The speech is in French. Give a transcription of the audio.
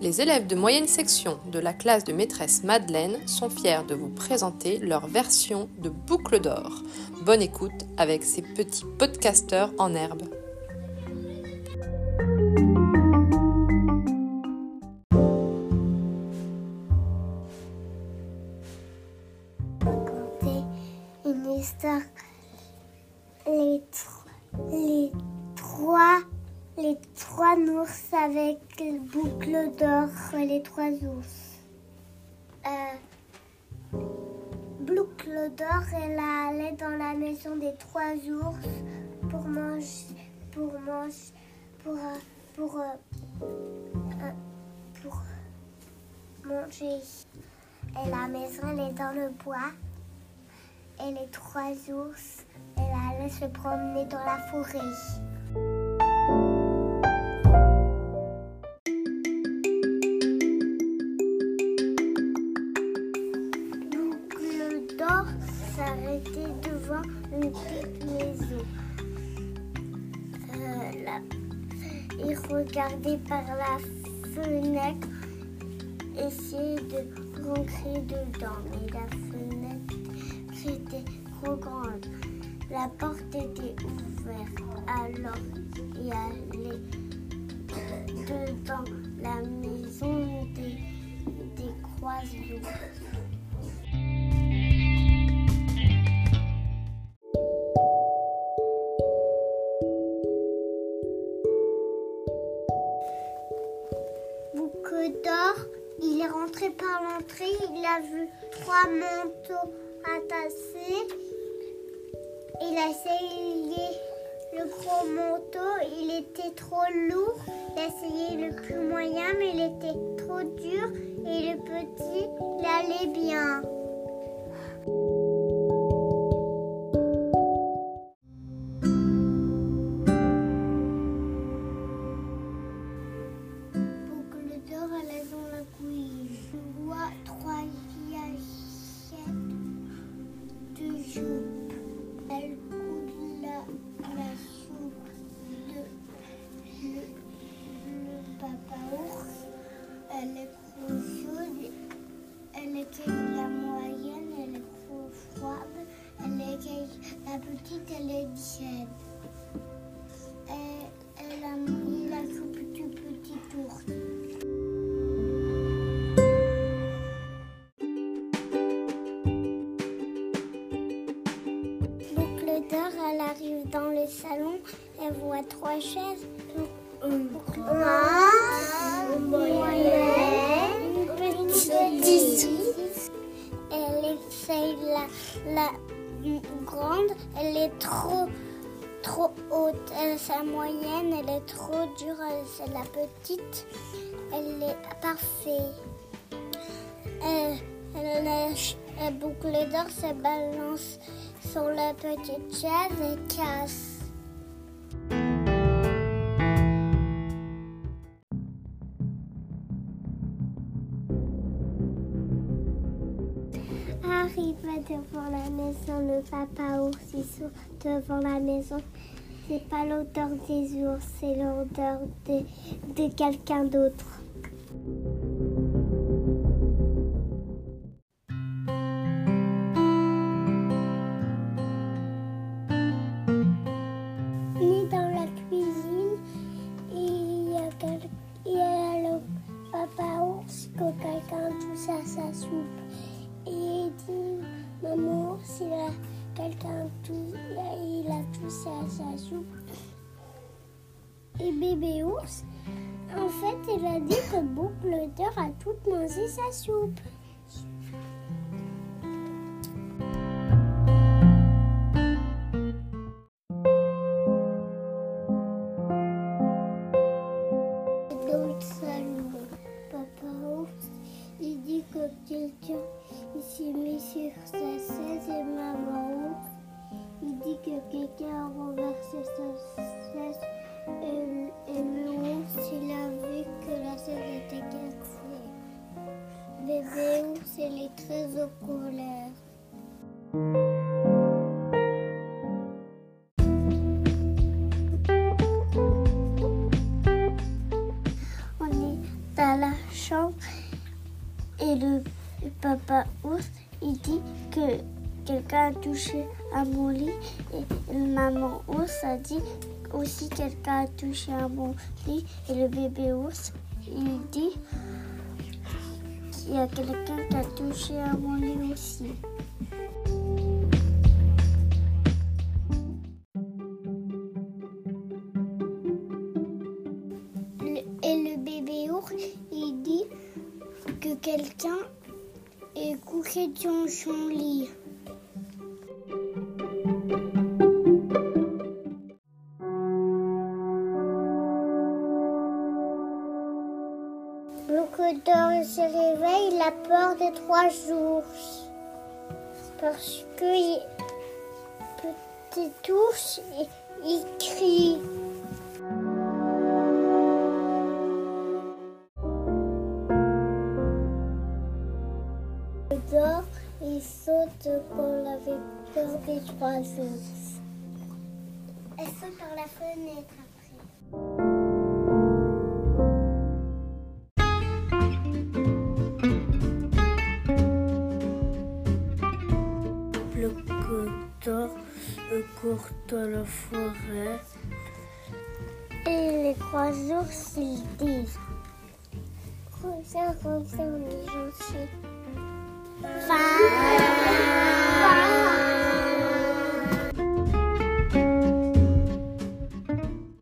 Les élèves de moyenne section de la classe de maîtresse Madeleine sont fiers de vous présenter leur version de Boucle d'or. Bonne écoute avec ces petits podcasteurs en herbe. Ours avec le boucle d'or, les trois ours. Euh, boucle d'or, elle allait dans la maison des trois ours pour manger, pour manger, pour, euh, pour, euh, euh, pour manger. Et la maison, elle est dans le bois. Et les trois ours, elle allait se promener dans la forêt. Il regardait par la fenêtre, essayait de rentrer dedans, mais la fenêtre était trop grande. La porte était ouverte, alors il allait dedans la maison des, des croisillons. Par l'entrée, il a vu trois manteaux attachés. Il a essayé le gros manteau, il était trop lourd. Il a essayé le plus moyen, mais il était trop dur. Et le petit, il allait bien. Elle, elle a mouillé la du petit ours. Boucle d'or, elle arrive dans le salon, elle voit trois chaises. Une grande, moyenne, une petite. Elle essaye la, la grande, elle est trop, trop haute. Elle, sa moyenne, elle est trop dure. Elle, C'est la petite, elle est parfaite. Elle, elle, lâche- la boucle d'or se balance sur la petite chaise et casse. Arrive devant la maison, le papa ours il saute devant la maison. C'est pas l'odeur des ours, c'est l'odeur de, de quelqu'un d'autre. Sa soupe. Et bébé ours, en fait, il a dit que boucle d'or a tout mangé sa soupe. Le salon, papa ours, il dit que quelqu'un s'est mis sur sa chaise et que quelqu'un a renversé sa chaise et, et le ours, il a vu que la chaise était cassée. Bébé ours, il est très en colère. On est à la chambre et le papa ours, il dit que quelqu'un a touché à mon lit et maman ours a dit aussi quelqu'un a touché à mon lit et le bébé ours, il dit qu'il y a quelqu'un qui a touché à mon lit aussi. Et le bébé ours, il dit que quelqu'un est couché dans son lit. Réveille, il a peur de trois jours. Parce que petit ours, il, il crie. Le dort, il saute quand il avait peur des trois ours. Elle saute par la fenêtre court dans la forêt. Et les trois ours, ils disent comme ça, on est gentil. Fin